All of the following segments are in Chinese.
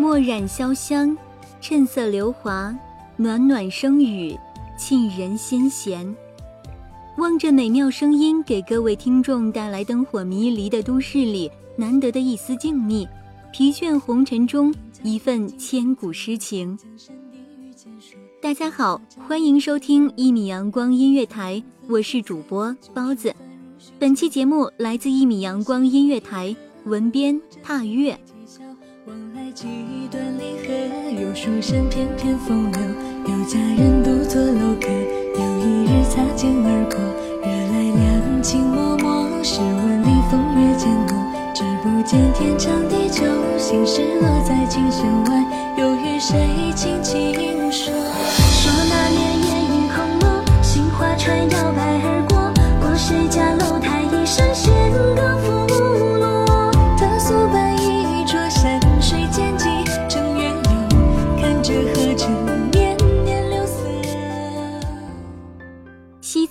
墨染潇湘，衬色流华，暖暖声语，沁人心弦。望着美妙声音给各位听众带来灯火迷离的都市里难得的一丝静谧，疲倦红尘中一份千古诗情。大家好，欢迎收听一米阳光音乐台，我是主播包子。本期节目来自一米阳光音乐台，文编踏月。几段离合，有书生翩翩风流，有佳人独坐楼阁。有一日擦肩而过，惹来两情脉脉。试问里风月渐浓，只不见天长地久。心事落在琴弦外，又与谁轻轻？说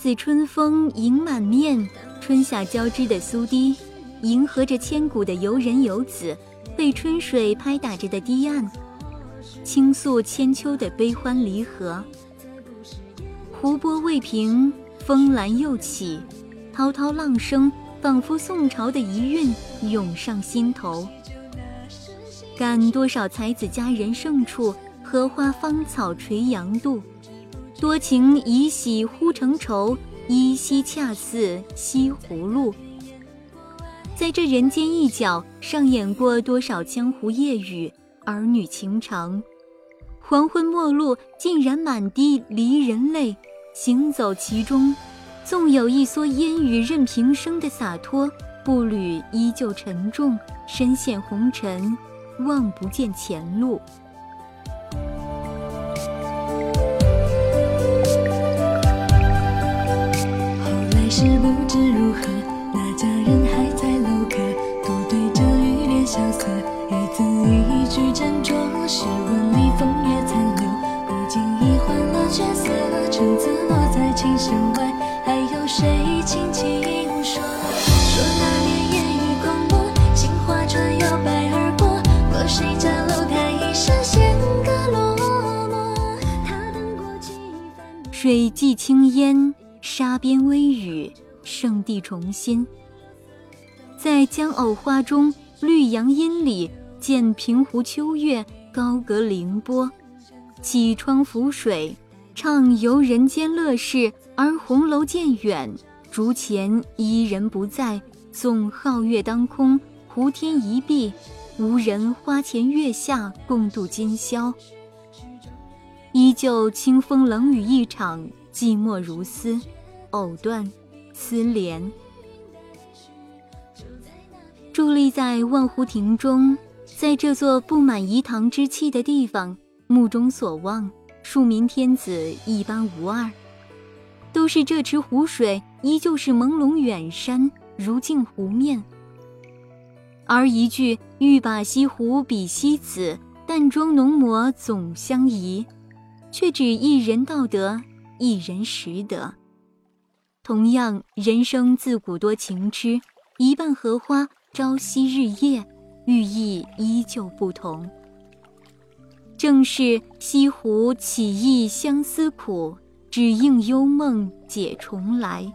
子春风迎满面，春夏交织的苏堤，迎合着千古的游人游子，被春水拍打着的堤岸，倾诉千秋的悲欢离合。湖波未平，风澜又起，滔滔浪声仿佛宋朝的遗韵涌上心头。感多少才子佳人胜处，荷花芳草垂杨渡。多情已喜忽成愁，依稀恰似西湖路。在这人间一角，上演过多少江湖夜雨、儿女情长。黄昏末路，竟然满地离人泪。行走其中，纵有一蓑烟雨任平生的洒脱，步履依旧沉重，身陷红尘，望不见前路。水际青烟，沙边微雨，圣地重新。在江藕花中，绿杨阴里，见平湖秋月，高阁凌波。起窗浮水，畅游人间乐事；而红楼渐远，竹前伊人不在。纵皓月当空，湖天一碧，无人花前月下共度今宵。依旧清风冷雨一场，寂寞如丝，藕断丝连。伫立在万湖亭中，在这座布满饴糖之气的地方，目中所望，庶民天子一般无二，都是这池湖水依旧是朦胧远山，如镜湖面。而一句“欲把西湖比西子，淡妆浓抹总相宜”，却只一人道得，一人识得。同样，人生自古多情痴，一半荷花，朝夕日夜。寓意依旧不同。正是西湖起意相思苦，只应幽梦解重来。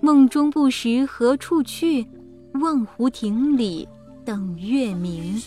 梦中不识何处去，望湖亭里等月明。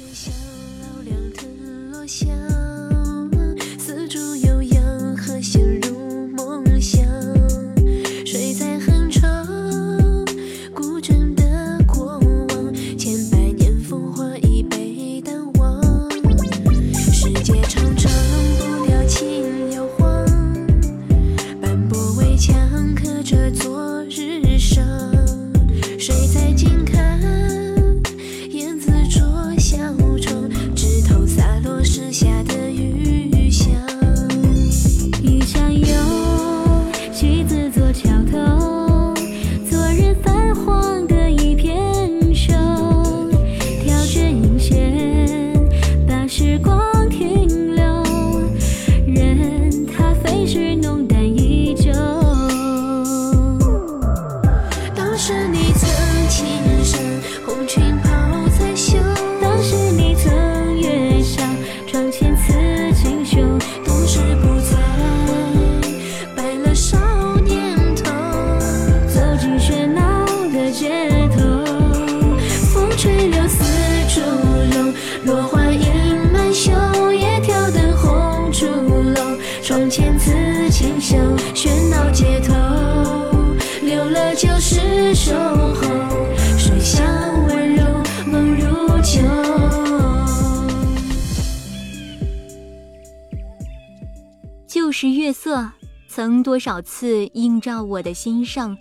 旧时月色，曾多少次映照我的心上，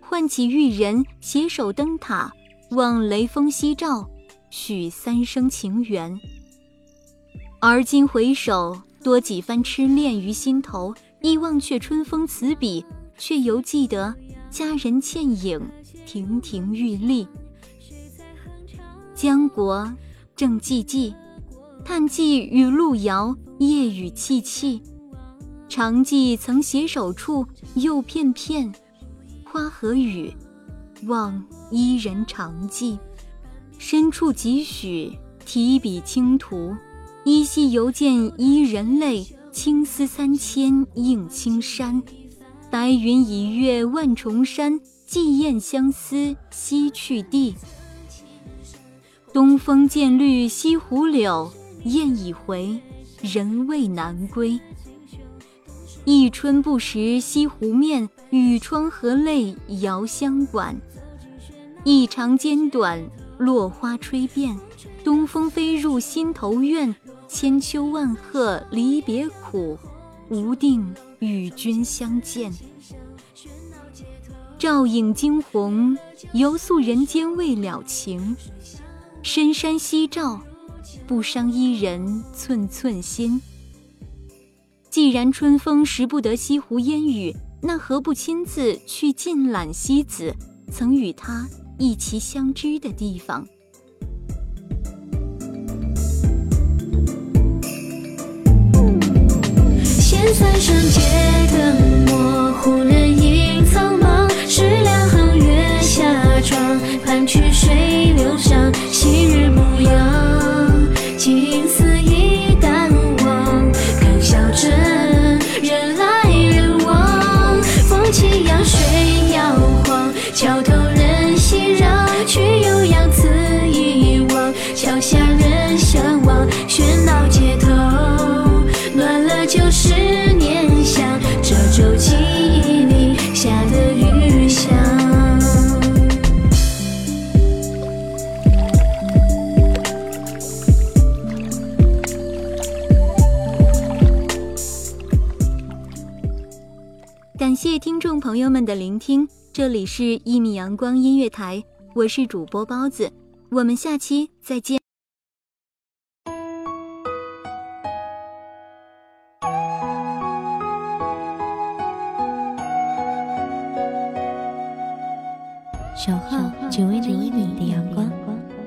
唤起玉人携手灯塔，望雷锋夕照，许三生情缘。而今回首，多几番痴恋于心头，忆忘却春风词笔，却犹记得佳人倩影，亭亭玉立。江国正寂寂，叹寄与路遥，夜雨凄凄。常记曾携手处，又片片花和雨，望伊人常记。深处几许提笔轻涂，依稀犹见伊人泪，青丝三千映青山。白云已越万重山，寄雁相思西去地。东风渐绿西湖柳，雁已回，人未南归。一春不识西湖面，雨窗和泪遥相管。一长间短，落花吹遍，东风飞入心头怨。千秋万壑离别苦，无定与君相见。照影惊鸿，犹诉人间未了情。深山夕照，不伤伊人寸寸心。既然春风识不得西湖烟雨，那何不亲自去尽览西子曾与他一齐相知的地方？现三生朋友们的聆听这里是一米阳光音乐台我是主播包子我们下期再见。小号只为了一米的阳光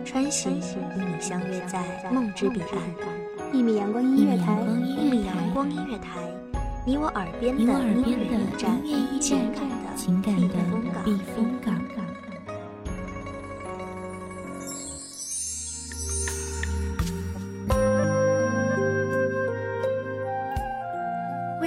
穿行与你相约在梦之彼岸。一米阳光音乐台。一米阳光音乐台。你我耳边的音乐驿站，情感的情感的避风港。